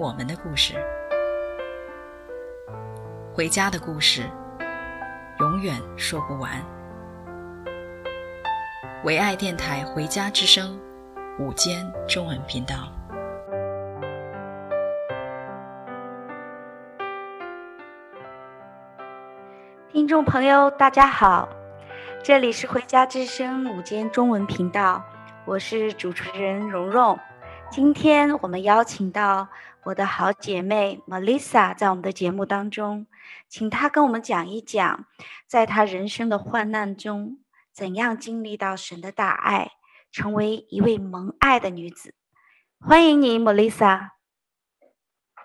我们的故事，回家的故事，永远说不完。唯爱电台《回家之声》午间中文频道，听众朋友，大家好，这里是《回家之声》午间中文频道，我是主持人蓉蓉。今天我们邀请到我的好姐妹 Melissa 在我们的节目当中，请她跟我们讲一讲，在她人生的患难中，怎样经历到神的大爱，成为一位蒙爱的女子。欢迎你，Melissa。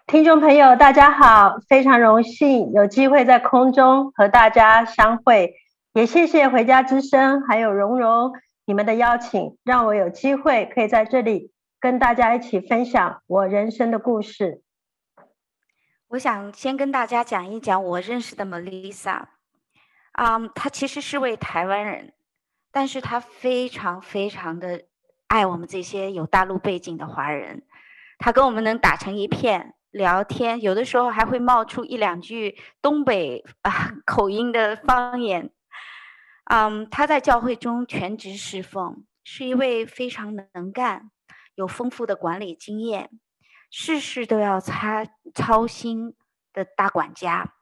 听众朋友，大家好，非常荣幸有机会在空中和大家相会，也谢谢回家之声还有蓉蓉你们的邀请，让我有机会可以在这里。跟大家一起分享我人生的故事。我想先跟大家讲一讲我认识的 Melissa。啊，她其实是位台湾人，但是她非常非常的爱我们这些有大陆背景的华人。她跟我们能打成一片，聊天有的时候还会冒出一两句东北啊口音的方言。嗯，她在教会中全职侍奉，是一位非常能干。有丰富的管理经验，事事都要他操心的大管家。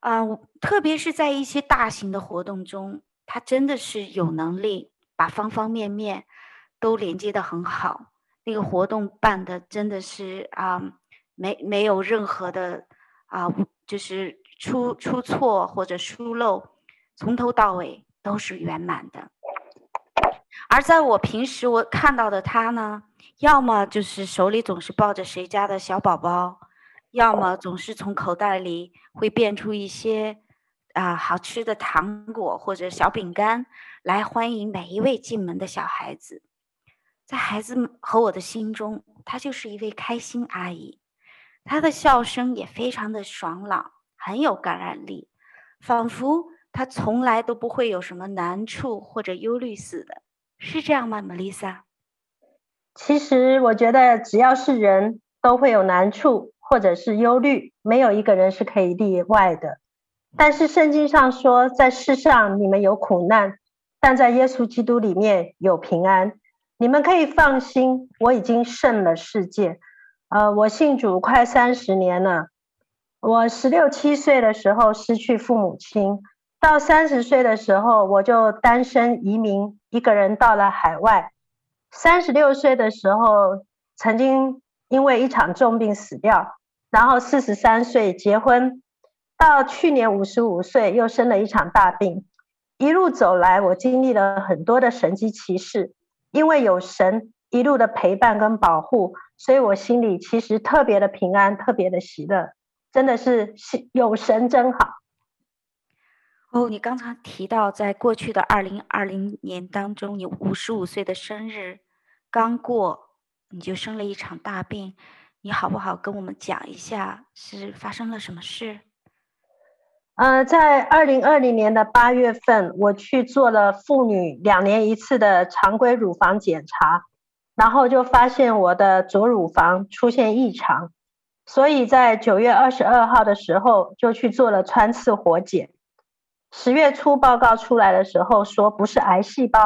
啊、特别是在一些大型的活动中，他真的是有能力把方方面面都连接得很好。那个活动办的真的是啊、没没有任何的啊、就是出出错或者疏漏，从头到尾都是圆满的。而在我平时我看到的他呢，要么就是手里总是抱着谁家的小宝宝，要么总是从口袋里会变出一些啊、好吃的糖果或者小饼干来欢迎每一位进门的小孩子。在孩子们和我的心中，她就是一位开心阿姨，她的笑声也非常的爽朗，很有感染力，仿佛她从来都不会有什么难处或者忧虑似的。是这样吗，Melissa？其实我觉得，只要是人都会有难处或者是忧虑，没有一个人是可以例外的。但是圣经上说，在世上你们有苦难，但在耶稣基督里面有平安。你们可以放心，我已经胜了世界。呃，我信主快三十年了。我十六七岁的时候失去父母亲。到三十岁的时候，我就单身移民，一个人到了海外。三十六岁的时候，曾经因为一场重病死掉，然后四十三岁结婚，到去年五十五岁又生了一场大病。一路走来，我经历了很多的神迹奇事，因为有神一路的陪伴跟保护，所以我心里其实特别的平安，特别的喜乐，真的是有神真好。哦，你刚才提到，在过去的二零二零年当中，你五十五岁的生日刚过，你就生了一场大病，你好不好跟我们讲一下是发生了什么事？呃，在二零二零年的八月份，我去做了妇女两年一次的常规乳房检查，然后就发现我的左乳房出现异常，所以在九月二十二号的时候就去做了穿刺活检。十月初报告出来的时候，说不是癌细胞，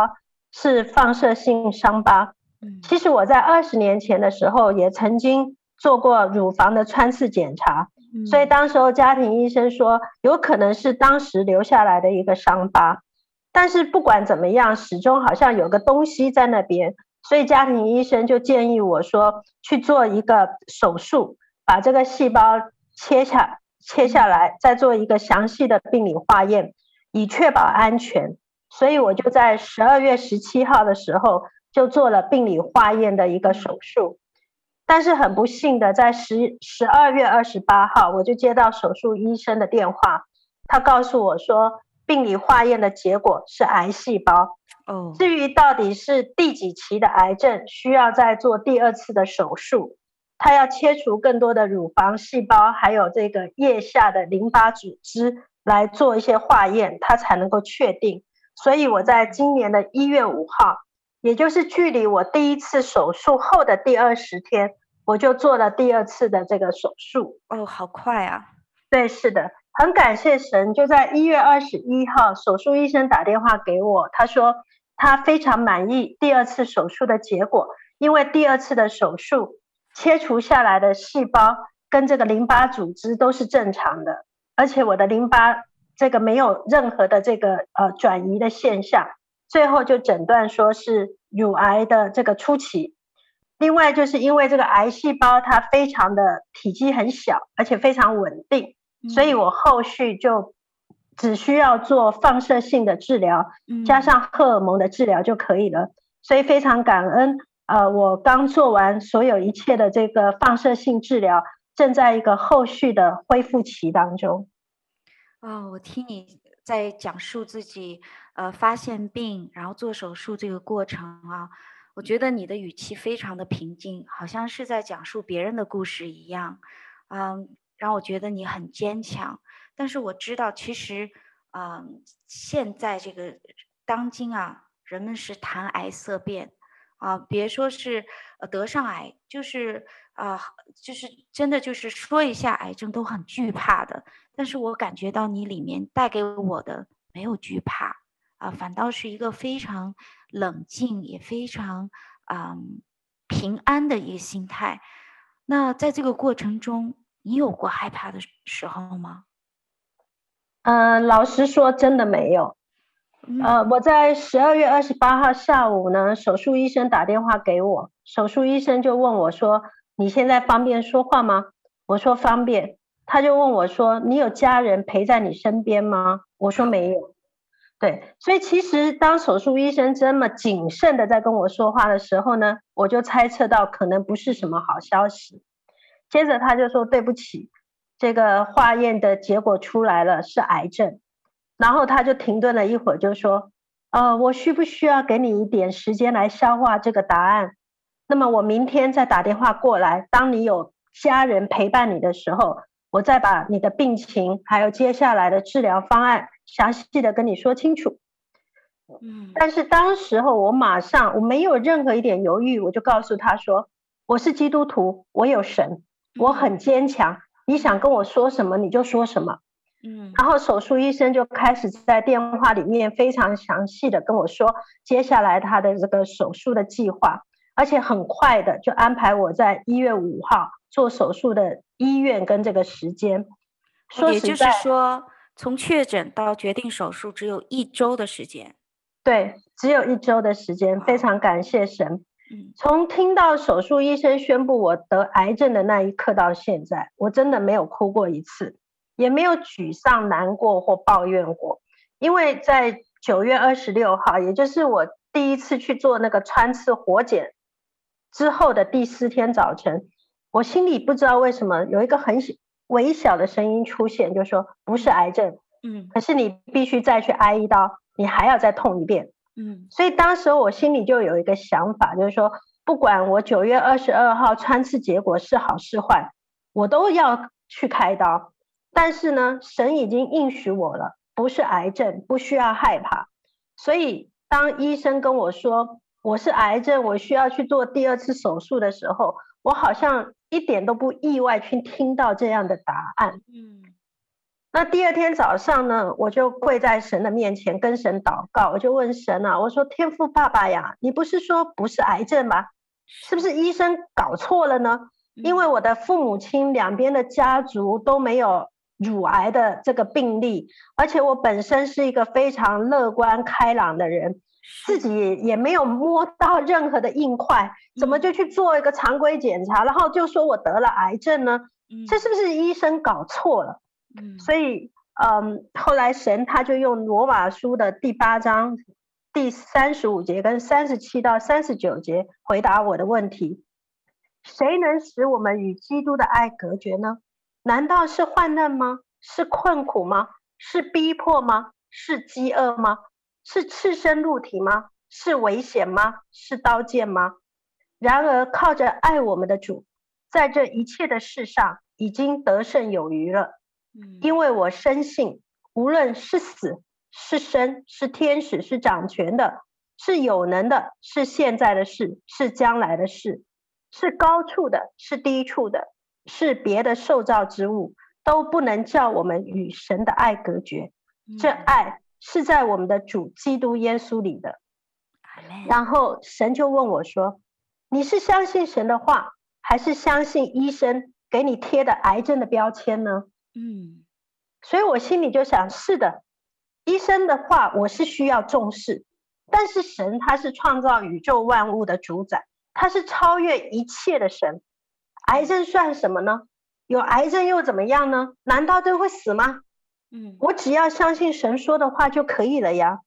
是放射性伤疤。其实我在二十年前的时候也曾经做过乳房的穿刺检查，所以当时候家庭医生说有可能是当时留下来的一个伤疤。但是不管怎么样，始终好像有个东西在那边，所以家庭医生就建议我说去做一个手术，把这个细胞切下。切下来，再做一个详细的病理化验，以确保安全。所以我就在十二月十七号的时候就做了病理化验的一个手术。但是很不幸的，在十十二月二十八号，我就接到手术医生的电话，他告诉我说，病理化验的结果是癌细胞。哦，至于到底是第几期的癌症，需要再做第二次的手术，他要切除更多的乳房细胞，还有这个腋下的淋巴组织来做一些化验，他才能够确定。所以我在今年的一月五号，也就是距离我第一次手术后的第二十天。我就做了第二次的这个手术哦，好快啊！对，是的，很感谢神。就在一月二十一号，手术医生打电话给我，他说他非常满意第二次手术的结果，因为第二次的手术切除下来的细胞跟这个淋巴组织都是正常的，而且我的淋巴这个没有任何的这个呃转移的现象，最后就诊断说是乳癌的这个初期。另外，就是因为这个癌细胞它非常的体积很小，而且非常稳定，所以我后续就只需要做放射性的治疗，加上荷尔蒙的治疗就可以了。所以非常感恩，呃，我刚做完所有一切的这个放射性治疗，正在一个后续的恢复期当中。哦，我听你在讲述自己呃发现病，然后做手术这个过程啊。我觉得你的语气非常的平静，好像是在讲述别人的故事一样，嗯，让我觉得你很坚强。但是我知道，其实，嗯，现在这个当今啊，人们是谈癌色变，啊，别说是呃得上癌，就是啊，就是真的就是说一下癌症都很惧怕的。但是我感觉到你里面带给我的没有惧怕。啊，反倒是一个非常冷静，也非常嗯平安的一个心态。那在这个过程中，你有过害怕的时候吗？呃，老实说，真的没有。呃，我在十二月二十八号下午呢，手术医生打电话给我，手术医生就问我说：“你现在方便说话吗？”我说方便。他就问我说：“你有家人陪在你身边吗？”我说没有。对，所以其实当手术医生这么谨慎的在跟我说话的时候呢，我就猜测到可能不是什么好消息。接着他就说：“对不起，这个化验的结果出来了，是癌症。”然后他就停顿了一会儿，就说：“呃，我需不需要给你一点时间来消化这个答案？那么我明天再打电话过来，当你有家人陪伴你的时候。”我再把你的病情，还有接下来的治疗方案，详细的跟你说清楚。嗯，但是当时候我马上我没有任何一点犹豫，我就告诉他说：“我是基督徒，我有神，我很坚强。你想跟我说什么，你就说什么。”嗯，然后手术医生就开始在电话里面非常详细的跟我说接下来他的这个手术的计划，而且很快的就安排我在一月五号做手术的。医院跟这个时间，说实在，也就是说，从确诊到决定手术只有一周的时间。对，只有一周的时间，非常感谢神。嗯，从听到手术医生宣布我得癌症的那一刻到现在，我真的没有哭过一次，也没有沮丧、难过或抱怨过。因为在九月二十六号，也就是我第一次去做那个穿刺活检之后的第四天早晨。我心里不知道为什么有一个很微小的声音出现，就说不是癌症，嗯，可是你必须再去挨一刀，你还要再痛一遍，嗯，所以当时我心里就有一个想法，就是说不管我九月二十二号穿刺结果是好是坏，我都要去开刀。但是呢，神已经应许我了，不是癌症，不需要害怕。所以当医生跟我说我是癌症，我需要去做第二次手术的时候，我好像。一点都不意外去听到这样的答案。嗯，那第二天早上呢，我就跪在神的面前跟神祷告，我就问神啊，我说天父爸爸呀，你不是说不是癌症吗？是不是医生搞错了呢？因为我的父母亲两边的家族都没有乳癌的这个病例，而且我本身是一个非常乐观开朗的人。自己也没有摸到任何的硬块，怎么就去做一个常规检查，然后就说我得了癌症呢？这是不是医生搞错了？所以，嗯，后来神他就用罗马书的第八章第三十五节跟三十七到三十九节回答我的问题。谁能使我们与基督的爱隔绝呢？难道是患难吗？是困苦吗？是逼迫吗？是饥饿吗？是赤身露体吗？是危险吗？是刀剑吗？然而靠着爱我们的主，在这一切的事上已经得胜有余了。因为我深信，无论是死是生，是天使是掌权的，是有能的，是现在的事，是将来的事，是高处的，是低处的。是别的受造之物都不能叫我们与神的爱隔绝，这爱是在我们的主基督耶稣里的。然后神就问我说：“你是相信神的话，还是相信医生给你贴的癌症的标签呢？”嗯，所以我心里就想：是的，医生的话我是需要重视，但是神他是创造宇宙万物的主宰，他是超越一切的神。癌症算什么呢？有癌症又怎么样呢？难道都会死吗？嗯，我只要相信神说的话就可以了呀。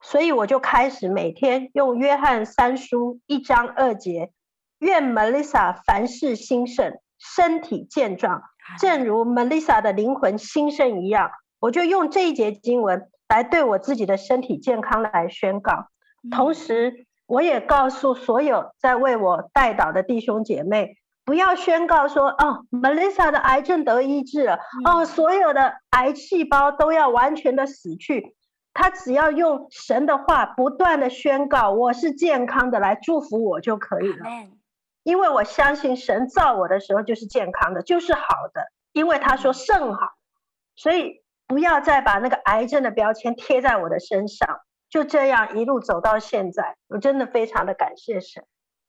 所以我就开始每天用约翰三书一章二节，愿 Melissa 凡事兴盛，身体健壮，正如 Melissa 的灵魂兴盛一样。我就用这一节经文来对我自己的身体健康来宣告，同时我也告诉所有在为我代祷的弟兄姐妹。不要宣告说哦，Melissa 的癌症得医治了，哦，所有的癌细胞都要完全的死去。他只要用神的话不断的宣告，我是健康的，来祝福我就可以了。因为我相信神造我的时候就是健康的，就是好的，因为他说甚好，所以不要再把那个癌症的标签贴在我的身上。就这样一路走到现在，我真的非常的感谢神，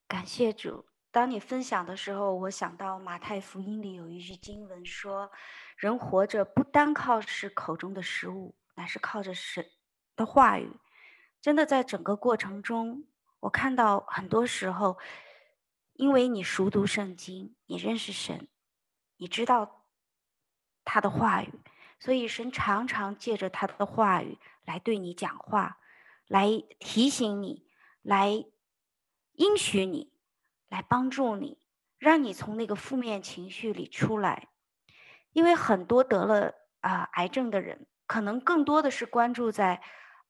感谢主。当你分享的时候，我想到马太福音里有一句经文说：“人活着不单靠是口中的食物，乃是靠着神的话语。”真的，在整个过程中，我看到很多时候，因为你熟读圣经，你认识神，你知道他的话语，所以神常常借着他的话语来对你讲话，来提醒你，来应许你。来帮助你，让你从那个负面情绪里出来，因为很多得了啊、癌症的人，可能更多的是关注在，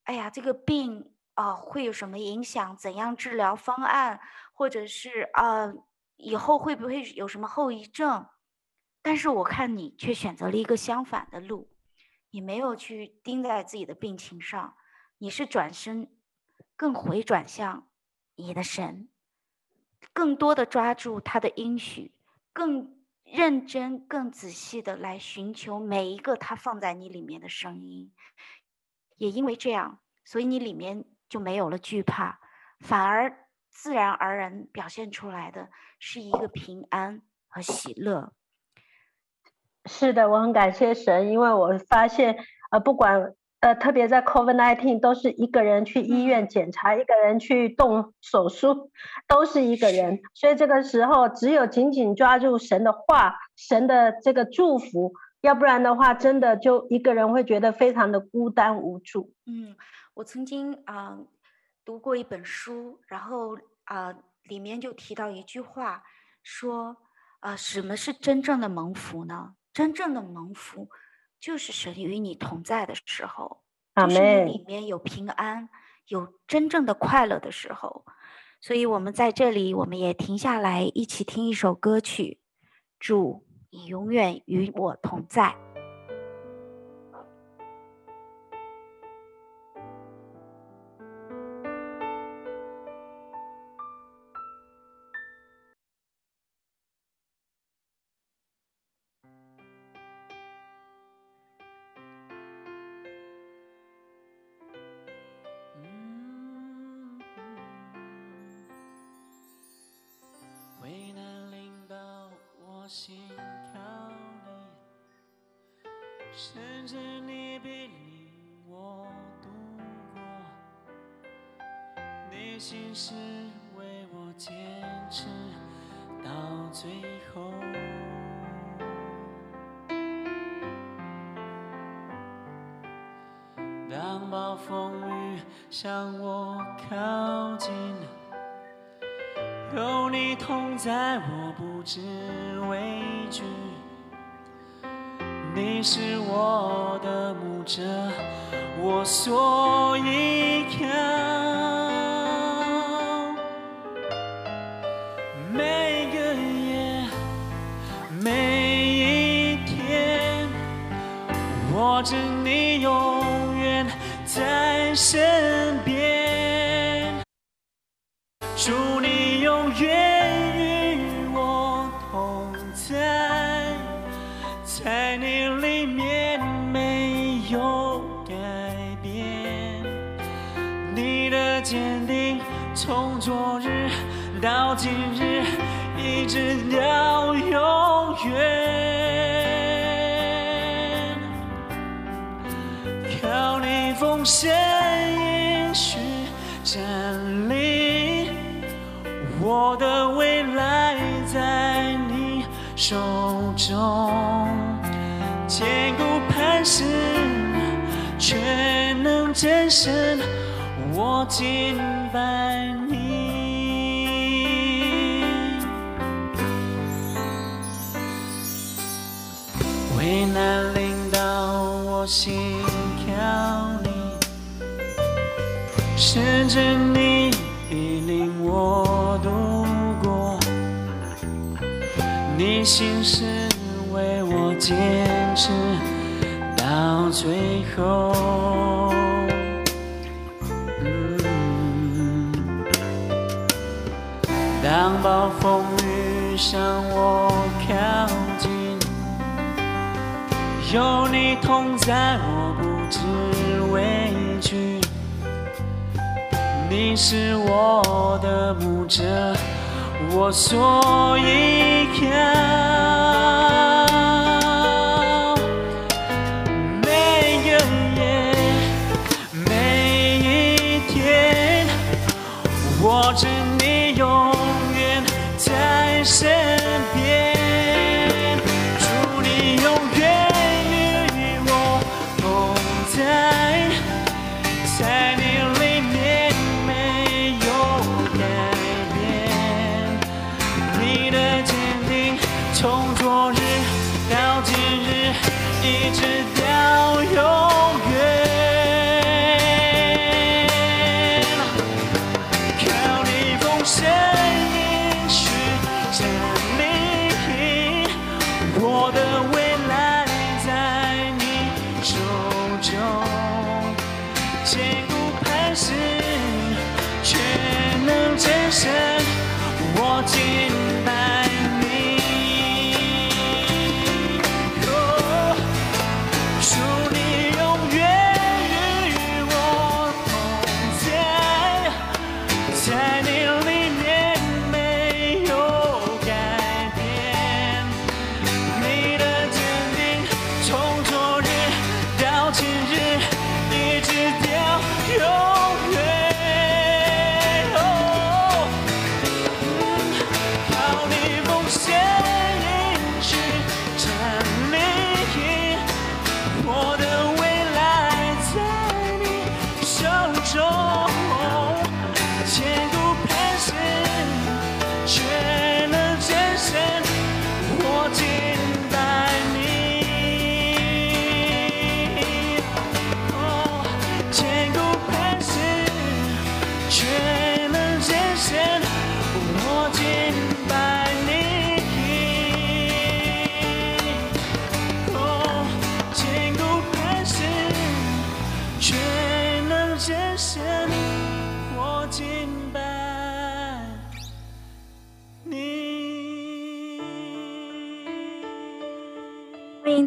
哎呀，这个病啊、会有什么影响，怎样治疗方案，或者是啊、以后会不会有什么后遗症？但是我看你却选择了一个相反的路，你没有去盯在自己的病情上，你是转身，更回转向你的神。更多的抓住他的应许，更认真、更仔细的来寻求每一个他放在你里面的声音。也因为这样，所以你里面就没有了惧怕，反而自然而然表现出来的是一个平安和喜乐。是的，我很感谢神，因为我发现，呃，不管。呃，特别在 COVID-19，都是一个人去医院检查，一个人去动手术，都是一个人。所以这个时候，只有紧紧抓住神的话，神的这个祝福，要不然的话，真的就一个人会觉得非常的孤单无助。嗯，我曾经啊、呃、读过一本书，然后啊、呃、里面就提到一句话，说啊、呃，什么是真正的蒙福呢？真正的蒙福。就是神与你同在的时候，就是你里面有平安，有真正的快乐的时候。所以，我们在这里，我们也停下来，一起听一首歌曲。主，你永远与我同在。在手中，坚固磐石，全能战胜，我敬拜你。危难临到我心跳里，甚至你心是为我坚持到最后。当暴风雨向我靠近。有你同在，我不知畏惧。你是我的牧者，我所依靠。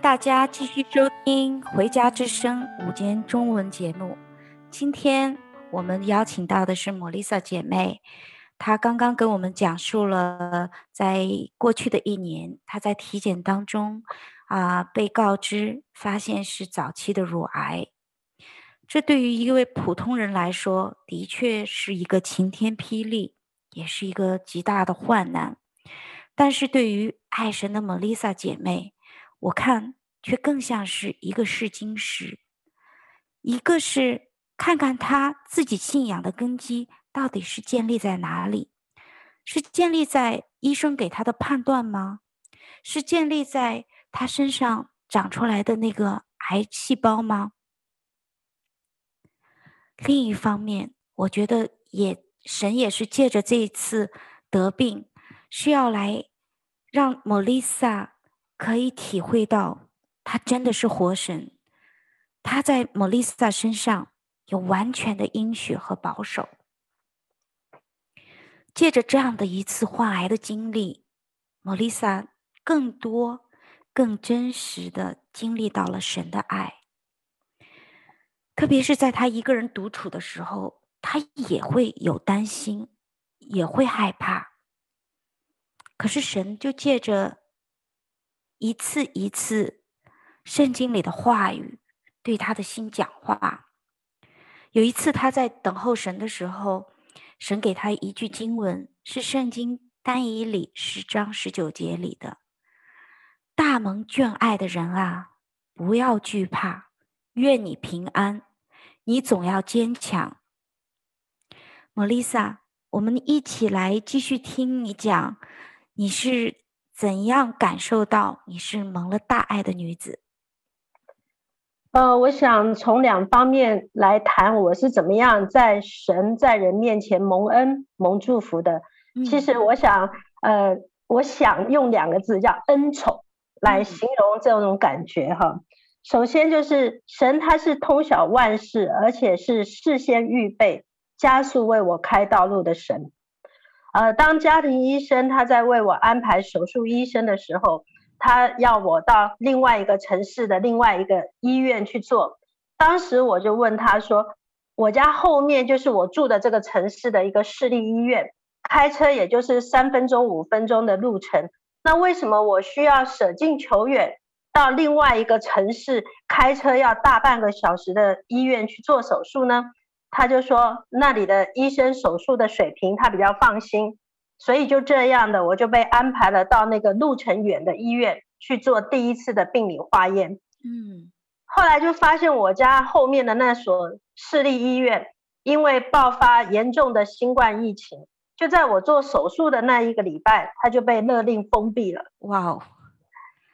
大家继续收听《回家之声》午间中文节目。今天我们邀请到的是莫丽莎姐妹，她刚刚跟我们讲述了在过去的一年，她在体检当中啊、被告知发现是早期的乳癌。这对于一位普通人来说，的确是一个晴天霹雳，也是一个极大的患难。但是对于爱神的莫丽莎姐妹，我看却更像是一个试金石，一个是看看他自己信仰的根基到底是建立在哪里，是建立在医生给他的判断吗？是建立在他身上长出来的那个癌细胞吗？另一方面，我觉得也神也是借着这一次得病，需要来让莫丽莎可以体会到，他真的是活神，他在莫丽莎身上有完全的应许和保守。借着这样的一次患癌的经历，莫丽莎更多、更真实的经历到了神的爱。特别是在他一个人独处的时候，他也会有担心，也会害怕。可是神就借着一次一次圣经里的话语，对他的心讲话。有一次他在等候神的时候，神给他一句经文，是圣经单以理十章十九节里的：“大蒙眷爱的人啊，不要惧怕，愿你平安，你总要坚强。”莫丽莎，我们一起来继续听你讲，你是怎样感受到你是蒙了大爱的女子？呃，我想从两方面来谈，我是怎么样在神在人面前蒙恩蒙祝福的。其实我想，呃，我想用两个字叫恩宠来形容这种感觉哈。首先就是神他是通晓万事，而且是事先预备、加速为我开道路的神。呃，当家庭医生他在为我安排手术医生的时候。他要我到另外一个城市的另外一个医院去做，当时我就问他说：“我家后面就是我住的这个城市的一个市立医院，开车也就是三分钟、五分钟的路程，那为什么我需要舍近求远，到另外一个城市开车要大半个小时的医院去做手术呢？”他就说：“那里的医生手术的水平他比较放心。”所以就这样的，我就被安排了到那个路程远的医院去做第一次的病理化验。嗯，后来就发现我家后面的那所市立医院，因为爆发严重的新冠疫情，就在我做手术的那一个礼拜，它就被勒令封闭了。哇哦！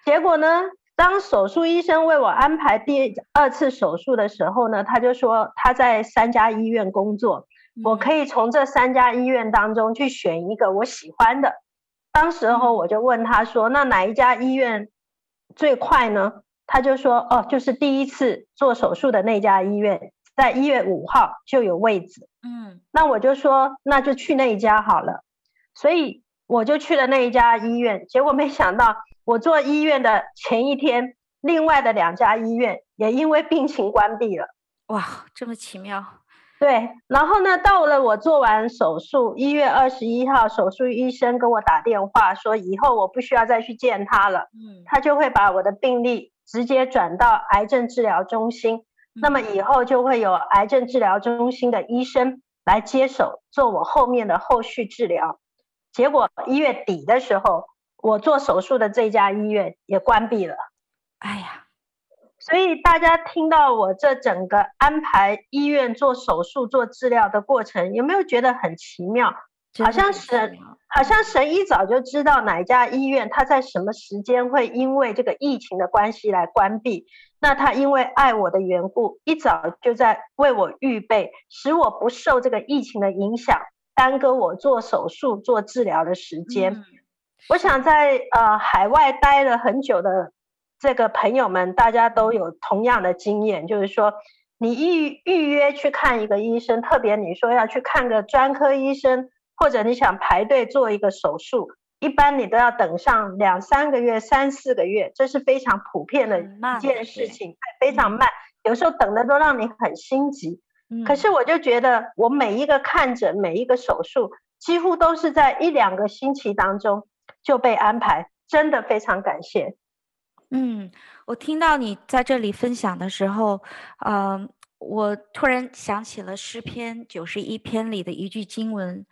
结果呢，当手术医生为我安排第二次手术的时候呢，他就说他在三家医院工作。我可以从这三家医院当中去选一个我喜欢的。当时候我就问他说：“那哪一家医院最快呢？”他就说：“哦，就是第一次做手术的那家医院，在一月五号就有位置。”嗯，那我就说：“那就去那一家好了。”所以我就去了那一家医院。结果没想到，我做医院的前一天，另外的两家医院也因为病情关闭了。哇，这么奇妙！对，然后呢，到了我做完手术，一月二十一号，手术医生跟我打电话说，以后我不需要再去见他了，嗯，他就会把我的病历直接转到癌症治疗中心，嗯，那么以后就会有癌症治疗中心的医生来接手做我后面的后续治疗。结果一月底的时候，我做手术的这家医院也关闭了，哎呀。所以大家听到我这整个安排医院做手术、做治疗的过程，有没有觉得很奇妙？好像神，好像神一早就知道哪一家医院他在什么时间会因为这个疫情的关系来关闭。那他因为爱我的缘故，一早就在为我预备，使我不受这个疫情的影响，耽搁我做手术、做治疗的时间。嗯、我想在呃海外待了很久的。这个朋友们，大家都有同样的经验，就是说，你预预约去看一个医生，特别你说要去看个专科医生，或者你想排队做一个手术，一般你都要等上两三个月、三四个月，这是非常普遍的一件事情，非常慢，有时候等的都让你很心急。可是我就觉得，我每一个看诊、每一个手术，几乎都是在一两个星期当中就被安排，真的非常感谢。嗯，我听到你在这里分享的时候，呃，我突然想起了诗篇九十一篇里的一句经文，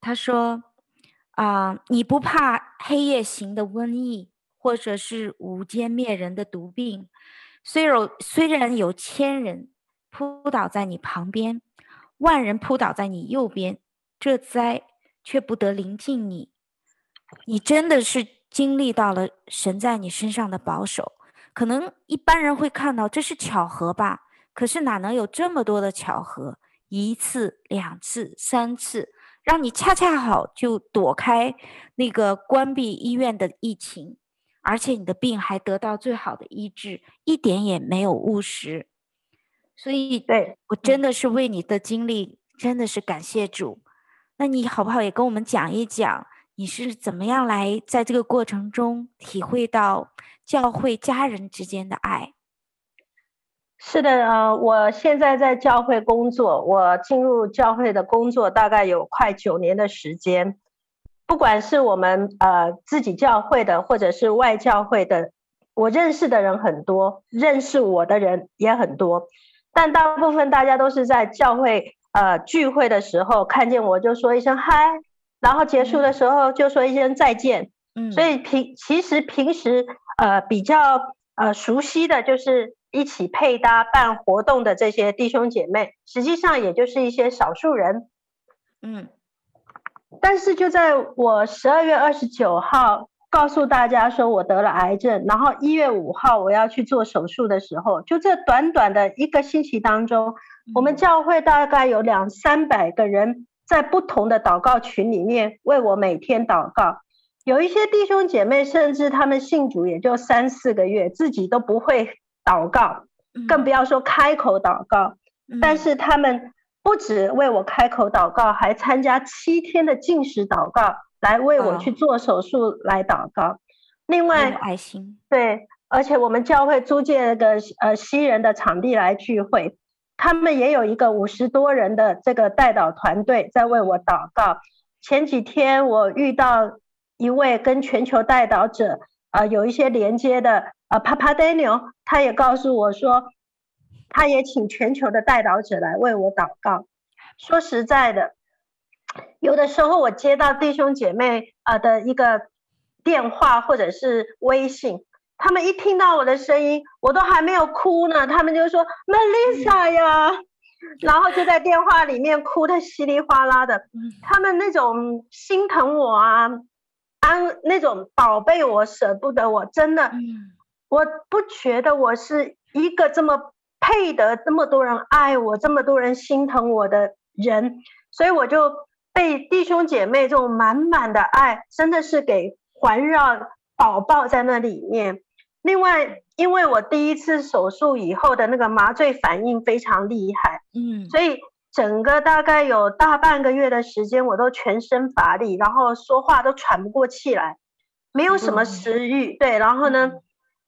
他说：“啊、你不怕黑夜行的瘟疫，或者是午间灭人的毒病，虽有虽然有千人扑倒在你旁边，万人扑倒在你右边，这灾却不得临近你。你真的是经历到了神在你身上的保守。可能一般人会看到这是巧合吧，可是哪能有这么多的巧合？一次、两次、三次，让你恰恰好就躲开那个关闭医院的疫情，而且你的病还得到最好的医治，一点也没有误时。所以，对，我真的是为你的经历，真的是感谢主。那你好不好也跟我们讲一讲，你是怎么样来在这个过程中体会到教会家人之间的爱？是的，呃，我现在在教会工作，我进入教会的工作大概有快九年的时间。不管是我们呃自己教会的，或者是外教会的，我认识的人很多，认识我的人也很多。但大部分大家都是在教会呃聚会的时候看见我就说一声嗨，然后结束的时候就说一声再见。嗯，所以平其实平时呃比较呃熟悉的就是一起配搭办活动的这些弟兄姐妹，实际上也就是一些少数人。嗯，但是就在我十二月二十九号。告诉大家说我得了癌症，然后一月五号我要去做手术的时候，就这短短的一个星期当中，我们教会大概有两三百个人在不同的祷告群里面为我每天祷告。有一些弟兄姐妹甚至他们信主也就三四个月，自己都不会祷告，更不要说开口祷告。但是他们不止为我开口祷告，还参加七天的禁食祷告。来为我去做手术来祷告，另外爱心对，而且我们教会租借了个呃西人的场地来聚会，他们也有一个五十多人的这个代祷团队在为我祷告。前几天我遇到一位跟全球代祷者呃有一些连接的呃 Papa Daniel，他也告诉我说，他也请全球的代祷者来为我祷告。说实在的。有的时候我接到弟兄姐妹啊的一个电话或者是微信，他们一听到我的声音，我都还没有哭呢，他们就说 Melissa 呀，然后就在电话里面哭的稀里哗啦的，他们那种心疼我啊，安那种宝贝我舍不得我，真的，我不觉得我是一个这么配得这么多人爱我，这么多人心疼我的人，所以我就。被弟兄姐妹这种满满的爱，真的是给环绕、宝宝在那里面。另外，因为我第一次手术以后的那个麻醉反应非常厉害，嗯，所以整个大概有大半个月的时间，我都全身乏力，然后说话都喘不过气来，没有什么食欲，对，然后呢，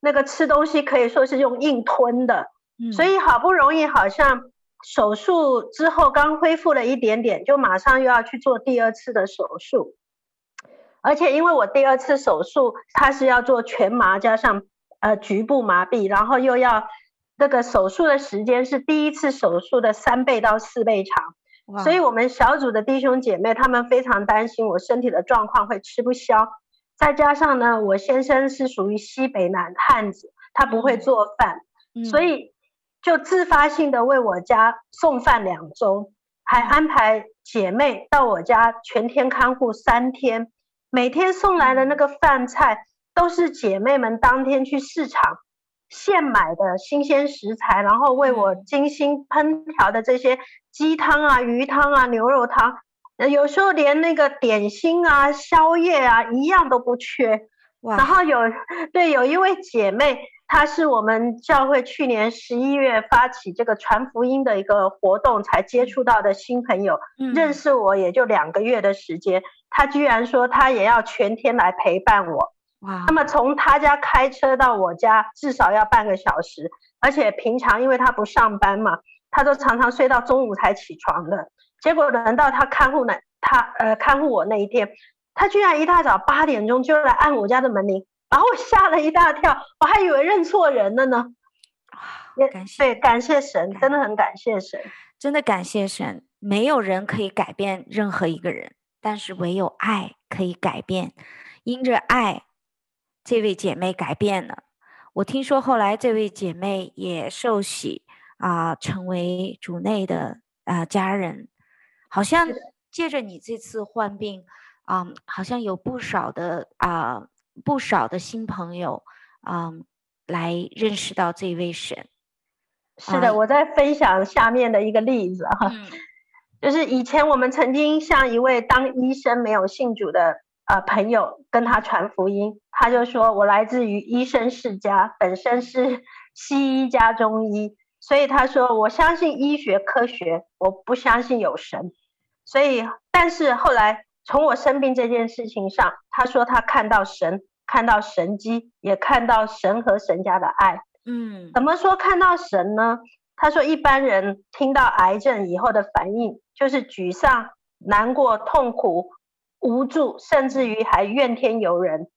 那个吃东西可以说是用硬吞的，所以好不容易好像。手术之后刚恢复了一点点，就马上又要去做第二次的手术，而且因为我第二次手术，它是要做全麻加上呃局部麻痹，然后又要那个手术的时间是第一次手术的三倍到四倍长，所以我们小组的弟兄姐妹他们非常担心我身体的状况会吃不消，再加上呢，我先生是属于西北男汉子，他不会做饭，嗯、所以。就自发性的为我家送饭两周，还安排姐妹到我家全天看护三天，每天送来的那个饭菜都是姐妹们当天去市场现买的新鲜食材，然后为我精心烹调的这些鸡汤啊、鱼汤啊、牛肉汤，有时候连那个点心啊、宵夜啊一样都不缺。然后有对有一位姐妹。她是我们教会去年十一月发起这个传福音的一个活动才接触到的新朋友，嗯、认识我也就两个月的时间，她居然说她也要全天来陪伴我。哇！那么从他家开车到我家至少要半个小时，而且平常因为他不上班嘛，他都常常睡到中午才起床的。结果轮到他看护那他呃看护我那一天，他居然一大早八点钟就来按我家的门铃。然后我吓了一大跳，我还以为认错人了呢。也感谢，对，感谢神，真的很感谢神，真的感谢神。没有人可以改变任何一个人，但是唯有爱可以改变。因着爱，这位姐妹改变了。我听说后来这位姐妹也受洗啊、呃，成为主内的啊、呃、家人。好像借着你这次患病，啊、嗯，好像有不少的啊、呃，不少的新朋友啊、嗯，来认识到这位神。是的，我在分享下面的一个例子哈，嗯、就是以前我们曾经像一位当医生没有信主的呃朋友跟他传福音，他就说：“我来自于医生世家，本身是西医加中医，所以他说我相信医学科学，我不相信有神。所以，但是后来从我生病这件事情上，他说他看到神，看到神迹，也看到神和神家的爱。”嗯，怎么说看到神呢？他说一般人听到癌症以后的反应就是沮丧、难过、痛苦、无助，甚至于还怨天尤人。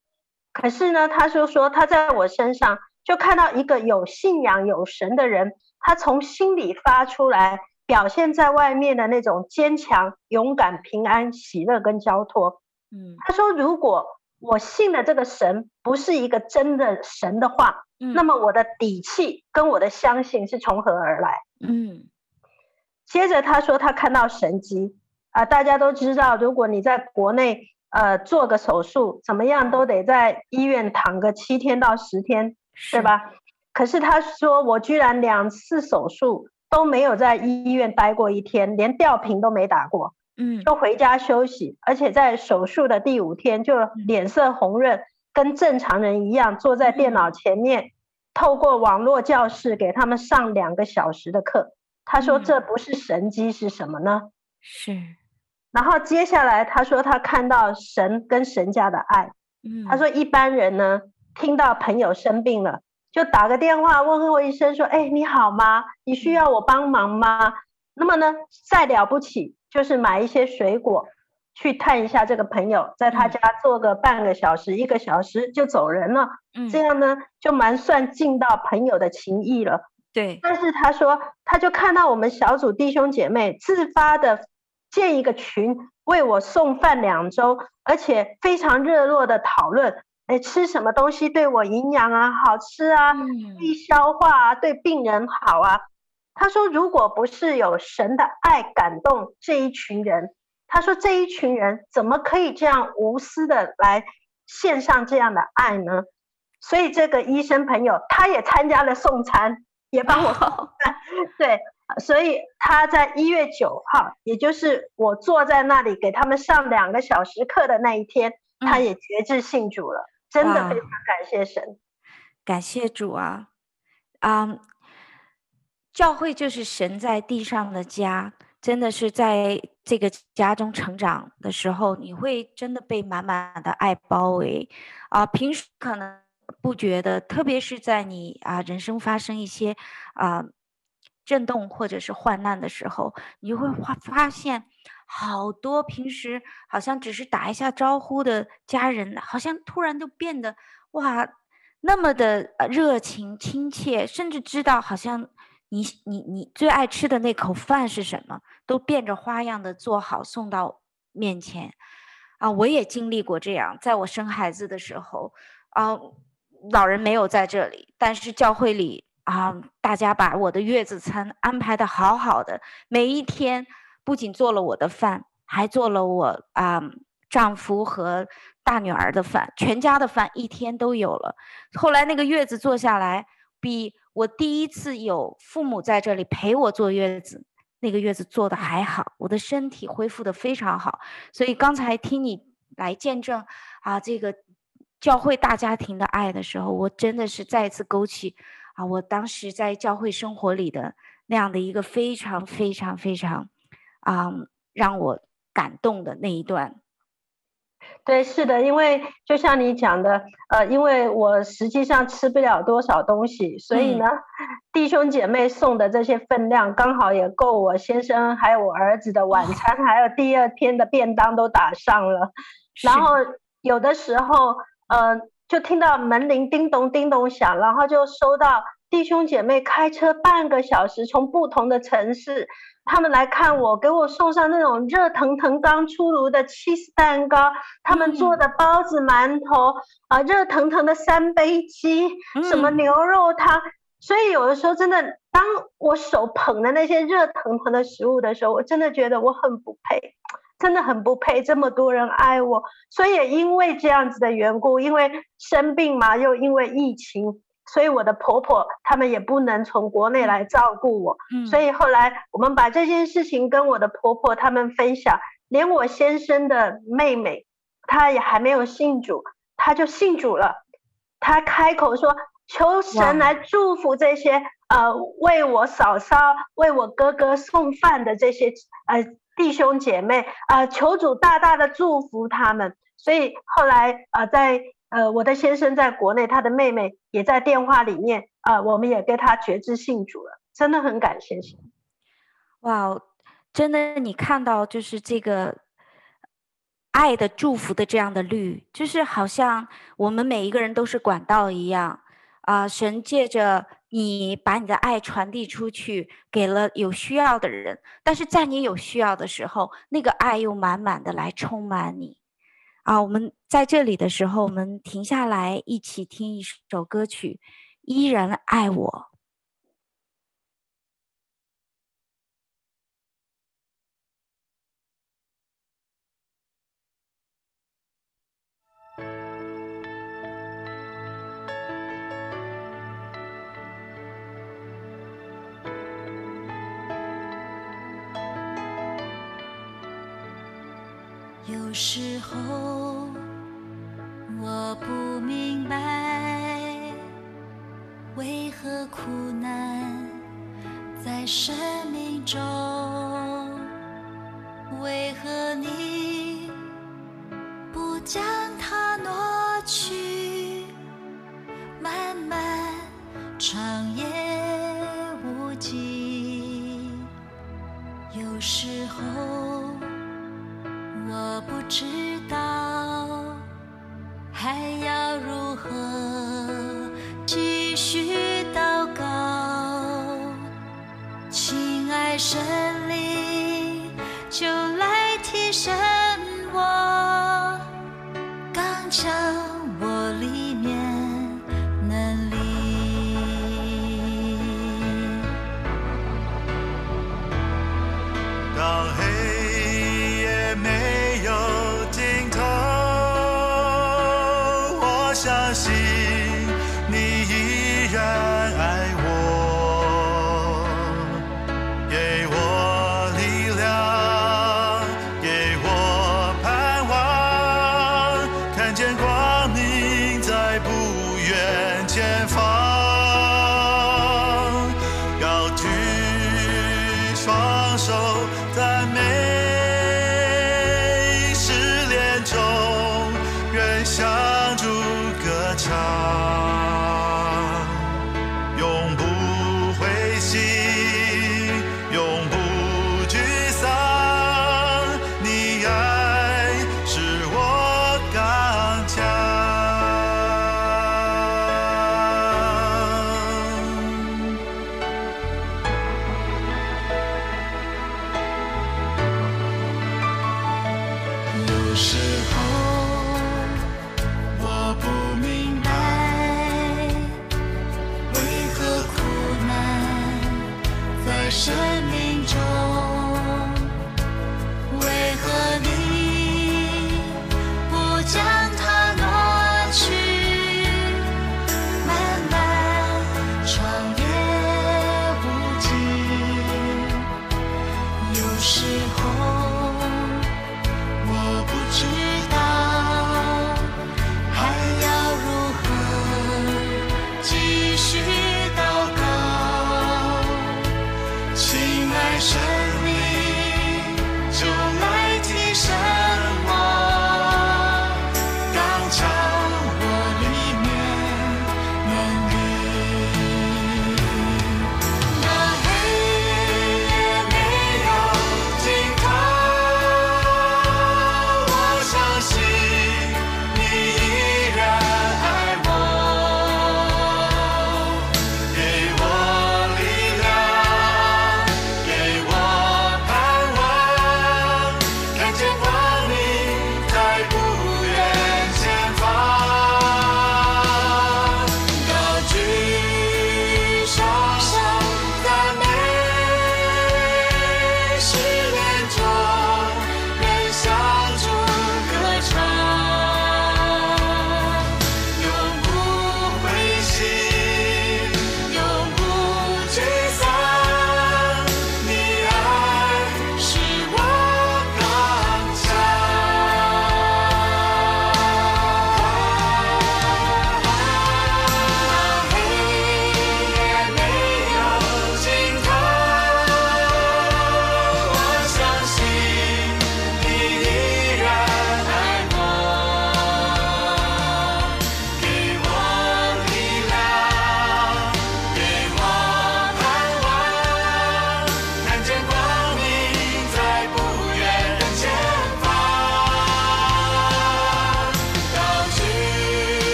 可是呢，他就说他在我身上就看到一个有信仰、有神的人，他从心里发出来，表现在外面的那种坚强、勇敢、平安、喜乐跟交托。嗯，他说如果我信的这个神不是一个真的神的话，嗯，那么我的底气跟我的相信是从何而来？嗯，接着他说他看到神迹啊，呃，大家都知道，如果你在国内呃做个手术，怎么样都得在医院躺个七天到十天，对吧？可是他说我居然两次手术都没有在医院待过一天，连吊瓶都没打过。嗯，就回家休息，而且在手术的第五天就脸色红润，跟正常人一样坐在电脑前面，透过网络教室给他们上两个小时的课。他说这不是神机是什么呢？是。然后接下来他说他看到神跟神家的爱。嗯，他说一般人呢听到朋友生病了，就打个电话问候一声说：“哎，你好吗？你需要我帮忙吗？”那么呢，再了不起。就是买一些水果，去探一下这个朋友，在他家坐个半个小时、嗯、一个小时就走人了。嗯，这样呢就蛮算尽到朋友的情谊了。对。但是他说，他就看到我们小组弟兄姐妹自发的建一个群，为我送饭两周，而且非常热络的讨论，哎，吃什么东西对我营养啊，好吃啊，易、嗯、消化啊，对病人好啊。他说：“如果不是有神的爱感动这一群人，他说这一群人怎么可以这样无私的来献上这样的爱呢？所以这个医生朋友他也参加了送餐，也帮我送 饭。对，所以他在一月九号，也就是我坐在那里给他们上两个小时课的那一天，他也决志信主了。真的非常感谢神，感谢主啊！啊、um。”教会就是神在地上的家，真的是在这个家中成长的时候，你会真的被满满的爱包围啊、呃！平时可能不觉得，特别是在你啊人生发生一些啊震动或者是患难的时候，你会发发现好多平时好像只是打一下招呼的家人，好像突然就变得哇那么的热情亲切，甚至知道好像。你你你最爱吃的那口饭是什么？都变着花样的做好送到面前，啊，我也经历过这样。在我生孩子的时候，啊，老人没有在这里，但是教会里啊，大家把我的月子餐安排得好好的，每一天不仅做了我的饭，还做了我啊丈夫和大女儿的饭，全家的饭一天都有了。后来那个月子坐下来，比。我第一次有父母在这里陪我坐月子，那个月子做得还好，我的身体恢复得非常好。所以刚才听你来见证啊，这个教会大家庭的爱的时候，我真的是再次勾起啊，我当时在教会生活里的那样的一个非常非常非常啊让我感动的那一段。对，是的，因为就像你讲的，呃，因为我实际上吃不了多少东西，所以呢，嗯、弟兄姐妹送的这些分量刚好也够我先生还有我儿子的晚餐，还有第二天的便当都打上了。然后有的时候，呃，就听到门铃叮咚叮咚响，然后就收到弟兄姐妹开车半个小时从不同的城市。他们来看我，给我送上那种热腾腾刚出炉的 cheese 蛋糕，他们做的包子、馒头啊，热腾腾的三杯鸡，什么牛肉汤。所以有的时候真的，当我手捧着那些热腾腾的食物的时候，我真的觉得我很不配。真的很不配这么多人爱我。所以也因为这样子的缘故，因为生病嘛，又因为疫情，所以我的婆婆他们也不能从国内来照顾我。嗯，所以后来我们把这件事情跟我的婆婆他们分享，连我先生的妹妹，她也还没有信主，她就信主了。她开口说：“求神来祝福这些。”呃，为我嫂嫂、为我哥哥送饭的这些呃弟兄姐妹啊、求主大大的祝福他们。所以后来呃，在呃我的先生在国内，他的妹妹也在电话里面啊、我们也跟他决志信主了，真的很感谢神。哇，真的，你看到就是这个爱的祝福的这样的律，就是好像我们每一个人都是管道一样啊、神借着。你把你的爱传递出去，给了有需要的人，但是在你有需要的时候，那个爱又满满的来充满你。啊，我们在这里的时候，我们停下来一起听一首歌曲，《依然爱我》。有时候我不明白，为何苦难在生命中，为何你不将它挪去？漫漫长夜无际，有时候。不知道还要如何继续祷告，亲爱神灵就来替身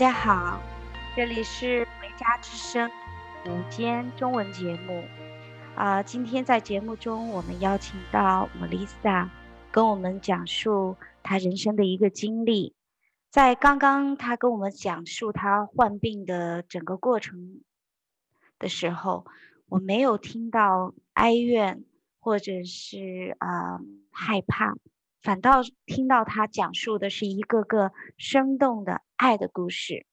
大家好，这里是维家之声午间中文节目。啊、今天在节目中，我们邀请到 Melissa 跟我们讲述她人生的一个经历。在刚刚她跟我们讲述她患病的整个过程的时候，我没有听到哀怨或者是啊、害怕，反倒听到她讲述的是一个个生动的爱的故事。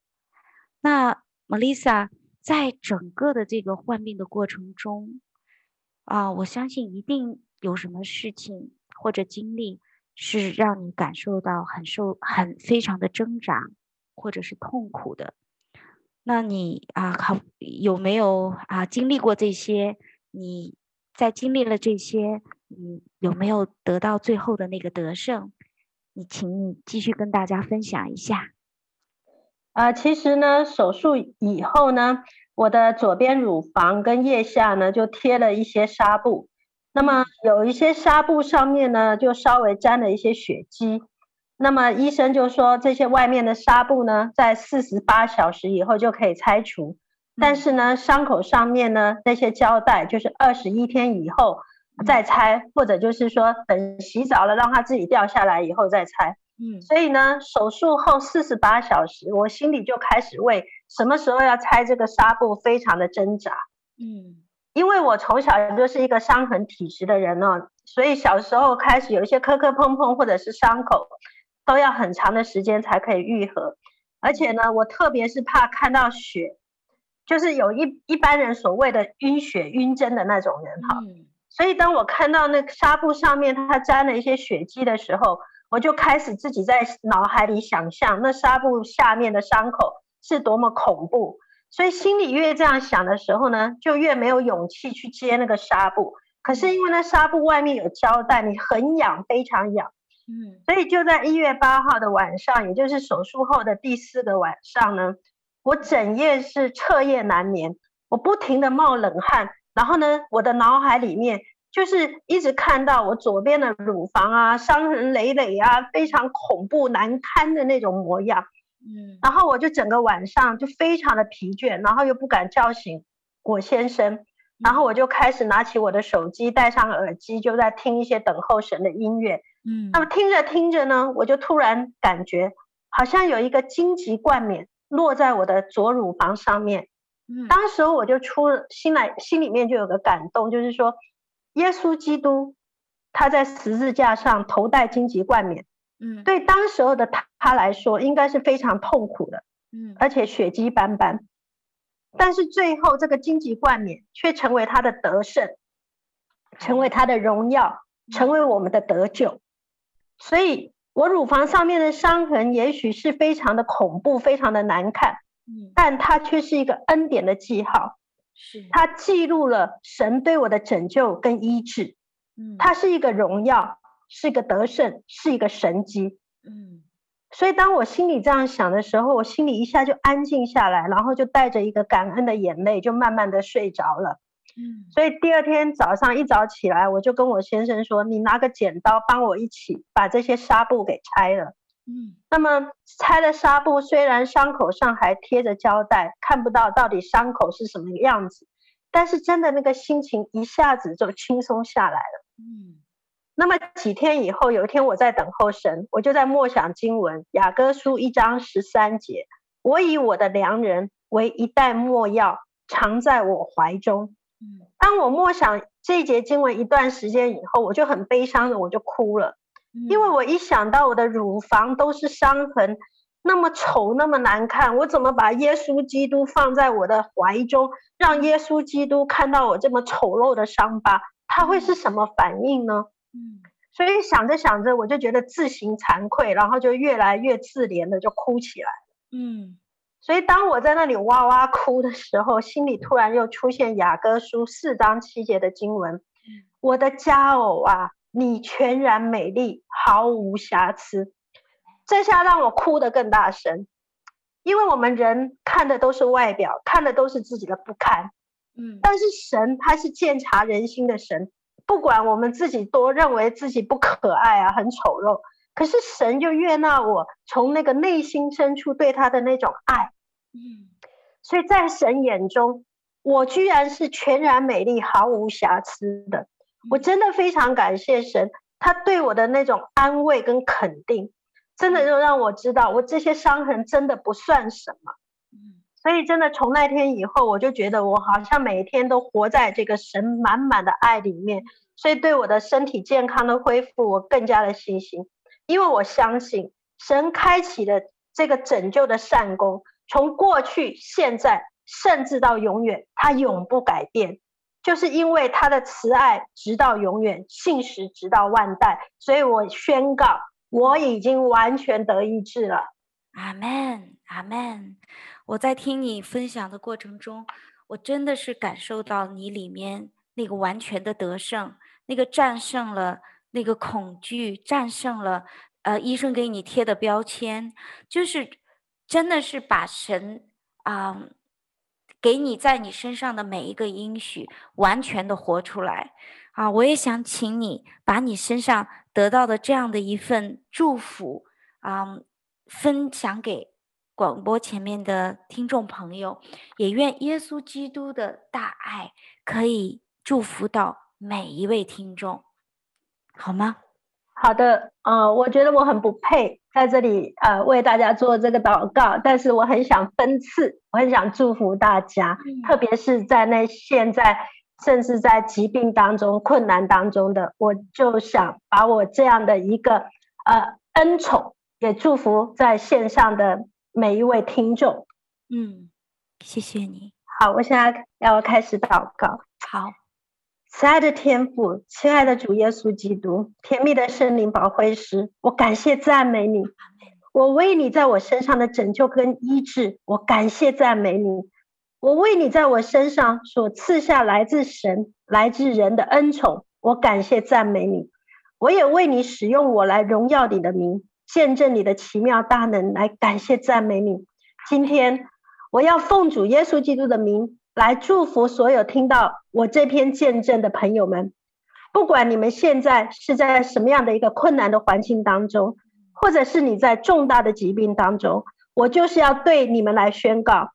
那 Melissa 在整个的这个患病的过程中，啊，我相信一定有什么事情或者经历是让你感受到很受、很非常的挣扎，或者是痛苦的。那你啊，好，有没有啊经历过这些？你在经历了这些，你有没有得到最后的那个得胜？你请你继续跟大家分享一下。啊，其实呢，手术以后呢。我的左边乳房跟腋下呢，就贴了一些纱布，那么有一些纱布上面呢，就稍微沾了一些血迹，那么医生就说这些外面的纱布呢，在四十八小时以后就可以拆除，但是呢，伤口上面呢，那些胶带就是二十一天以后再拆，或者就是说等洗澡了让它自己掉下来以后再拆。嗯，所以呢，手术后四十八小时，我心里就开始为什么时候要拆这个纱布非常的挣扎。嗯，因为我从小就是一个伤痕体质的人哦，所以小时候开始有一些磕磕碰碰或者是伤口，都要很长的时间才可以愈合。而且呢，我特别是怕看到血，就是有一一般人所谓的晕血晕针的那种人哈。嗯，所以当我看到那个纱布上面它沾了一些血迹的时候，我就开始自己在脑海里想象那纱布下面的伤口是多么恐怖，所以心里越这样想的时候呢，就越没有勇气去接那个纱布。可是因为那纱布外面有胶带，你很痒，非常痒。嗯，所以就在一月八号的晚上，也就是手术后的第四个晚上呢，我整夜是彻夜难眠，我不停的冒冷汗，然后呢，我的脑海里面。就是一直看到我左边的乳房啊，伤痕累累啊，非常恐怖难堪的那种模样。嗯，然后我就整个晚上就非常的疲倦，然后又不敢叫醒我先生，然后我就开始拿起我的手机，戴上耳机，就在听一些等候神的音乐。嗯，那么听着听着呢，我就突然感觉好像有一个荆棘冠冕落在我的左乳房上面。嗯，当时我就出心来，心里面就有个感动，就是说。耶稣基督，他在十字架上头戴荆棘冠冕，嗯，对当时候的他他来说，应该是非常痛苦的，嗯，而且血迹斑斑。但是最后，这个荆棘冠冕却成为他的得胜，成为他的荣耀，成为我们的得救。所以，我乳房上面的伤痕也许是非常的恐怖，非常的难看，嗯，但它却是一个恩典的记号。是，它记录了神对我的拯救跟医治，嗯，它是一个荣耀，是一个得胜，是一个神迹，嗯，所以当我心里这样想的时候，我心里一下就安静下来，然后就带着一个感恩的眼泪，就慢慢的睡着了，嗯，所以第二天早上一早起来，我就跟我先生说：“你拿个剪刀帮我一起把这些纱布给拆了。”嗯，那么拆了纱布，虽然伤口上还贴着胶带，看不到到底伤口是什么样子，但是真的那个心情一下子就轻松下来了。嗯，那么几天以后，有一天我在等候神，我就在默想经文，雅各书一章十三节，我以我的良人为一袋墨药，藏在我怀中。嗯，当我默想这一节经文一段时间以后，我就很悲伤的，我就哭了。因为我一想到我的乳房都是伤痕，那么丑，那么难看，我怎么把耶稣基督放在我的怀中，让耶稣基督看到我这么丑陋的伤疤，他会是什么反应呢？嗯，所以想着想着，我就觉得自行惭愧，然后就越来越自怜的就哭起来。嗯，所以当我在那里哇哇哭的时候，心里突然又出现雅各书四章七节的经文：我的佳偶啊。你全然美丽，毫无瑕疵。这下让我哭得更大声，因为我们人看的都是外表，看的都是自己的不堪。嗯，但是神他是鉴察人心的神，不管我们自己多认为自己不可爱啊，很丑陋，可是神就悦纳我从那个内心深处对他的那种爱。嗯，所以在神眼中，我居然是全然美丽、毫无瑕疵的。我真的非常感谢神，他对我的那种安慰跟肯定，真的就让我知道，我这些伤痕真的不算什么。所以真的从那天以后，我就觉得我好像每天都活在这个神满满的爱里面，所以对我的身体健康的恢复，我更加的信心，因为我相信神开启的这个拯救的善功，从过去、现在，甚至到永远，它永不改变，就是因为他的慈爱直到永远，信实直到万代，所以我宣告，我已经完全得医治了。阿门，阿门。我在听你分享的过程中，我真的是感受到你里面那个完全的得胜，那个战胜了那个恐惧，战胜了呃医生给你贴的标签，就是真的是把神啊、给你在你身上的每一个应许完全的活出来啊！我也想请你把你身上得到的这样的一份祝福啊、分享给。广播前面的听众朋友，也愿耶稣基督的大爱可以祝福到每一位听众，好吗？好的，呃，我觉得我很不配在这里呃为大家做这个祷告，但是我很想分次，我很想祝福大家，嗯、特别是在那现在甚至在疾病当中、困难当中的，我就想把我这样的一个呃恩宠也祝福在线上的。每一位听众，嗯，谢谢你。好，我现在要开始祷告。好，慈爱的天父，亲爱的主耶稣基督，甜蜜的圣灵保惠师，我感谢赞美你。我为你在我身上的拯救跟医治，我感谢赞美你。我为你在我身上所赐下来自神、来自人的恩宠，我感谢赞美你。我也为你使用我来荣耀你的名。见证你的奇妙大能，来感谢赞美你。今天我要奉主耶稣基督的名来祝福所有听到我这篇见证的朋友们。不管你们现在是在什么样的一个困难的环境当中，或者是你在重大的疾病当中，我就是要对你们来宣告：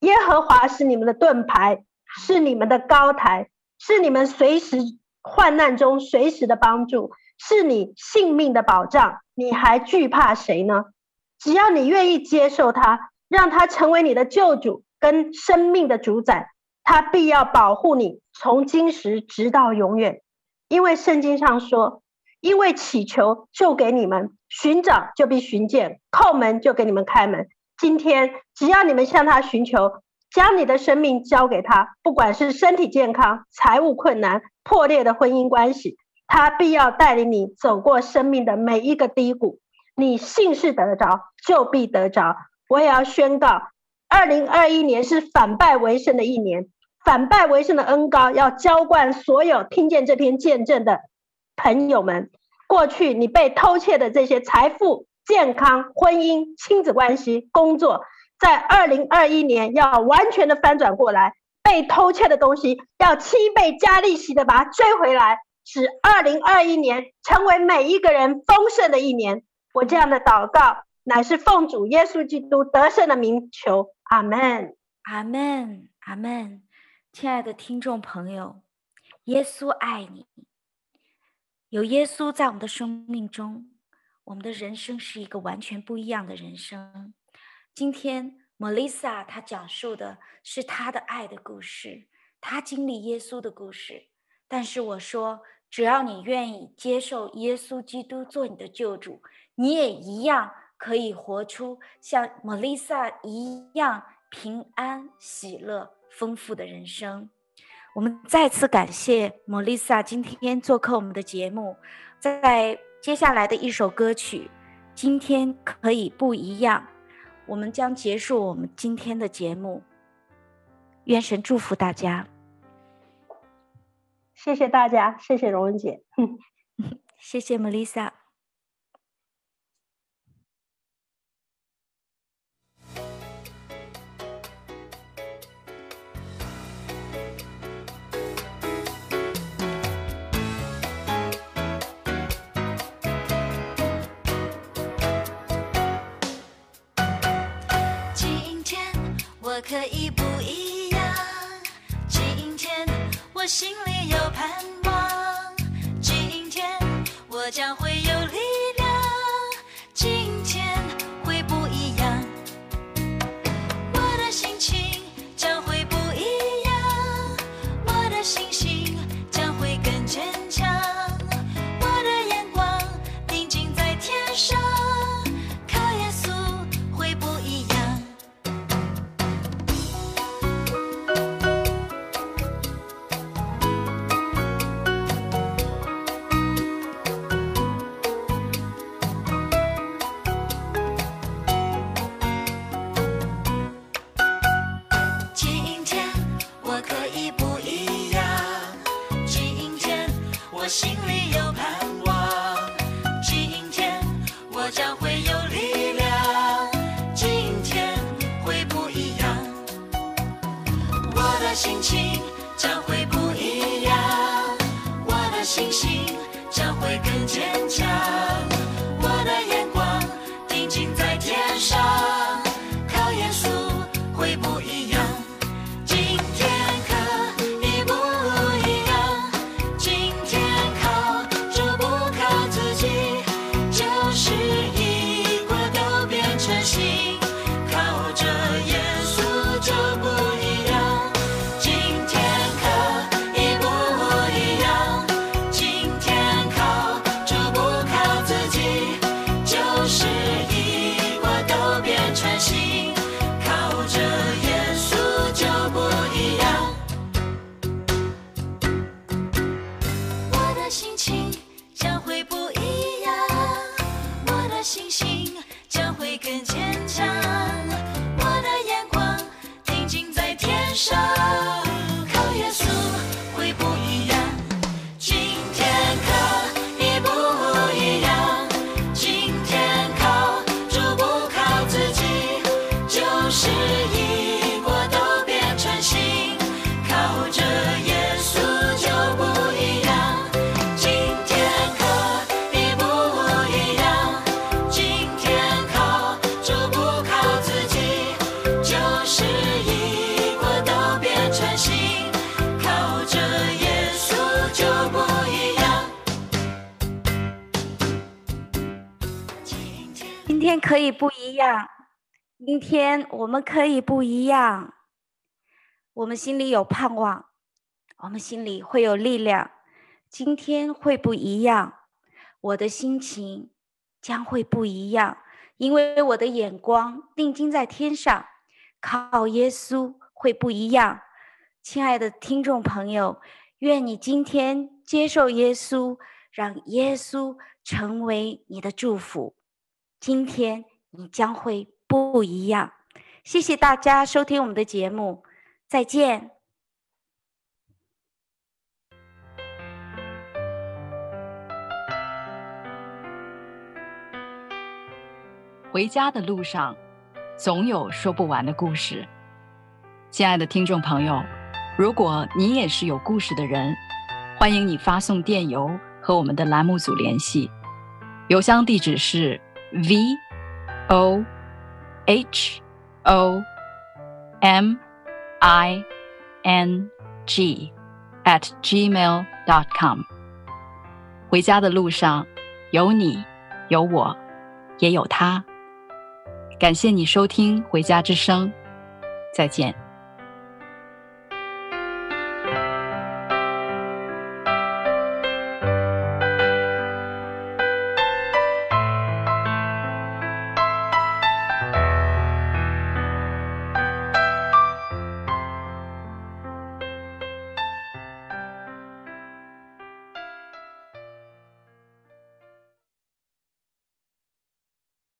耶和华是你们的盾牌，是你们的高台，是你们随时患难中随时的帮助。是你性命的保障，你还惧怕谁呢？只要你愿意接受他，让他成为你的救主跟生命的主宰，他必要保护你，从今时直到永远。因为圣经上说：“因为祈求就给你们，寻找就必寻见，叩门就给你们开门。”今天只要你们向他寻求，将你的生命交给他，不管是身体健康、财务困难、破裂的婚姻关系。他必要带领你走过生命的每一个低谷，你信是得着，就必得着。我也要宣告，二零二一年是反败为胜的一年，反败为胜的恩膏要浇灌所有听见这篇见证的朋友们。过去你被偷窃的这些财富、健康、婚姻、亲子关系、工作，在二零二一年要完全的翻转过来，被偷窃的东西要七倍加利息的把它追回来。使二零二一年成为每一个人丰盛的一年。我这样的祷告，乃是奉主耶稣基督得胜的名求。阿门，阿门，阿门。亲爱的听众朋友，耶稣爱你。有耶稣在我们的生命中，我们的人生是一个完全不一样的人生。今天，Melissa 她讲述的是她的爱的故事，她经历耶稣的故事。但是我说。只要你愿意接受耶稣基督做你的救主，你也一样可以活出像 Melissa 一样平安、喜乐、丰富的人生。我们再次感谢 Melissa 今天做客我们的节目。在接下来的一首歌曲，今天可以不一样。我们将结束我们今天的节目。愿神祝福大家。谢谢大家，谢谢荣文姐，谢谢 Melissa。可以不一样。今天我心里有盼望，我将会今天可以不一样，明天我们可以不一样。我们心里有盼望，我们心里会有力量。今天会不一样，我的心情将会不一样，因为我的眼光定睛在天上，靠耶稣会不一样。亲爱的听众朋友，愿你今天接受耶稣，让耶稣成为你的祝福。今天你将会不一样。谢谢大家收听我们的节目，再见。回家的路上，总有说不完的故事。亲爱的听众朋友，如果你也是有故事的人，欢迎你发送电邮和我们的栏目组联系，邮箱地址是。V o h o m i n g at gmail dot com。回家的路上，有你，有我，也有他。感谢你收听《回家之声》，再见。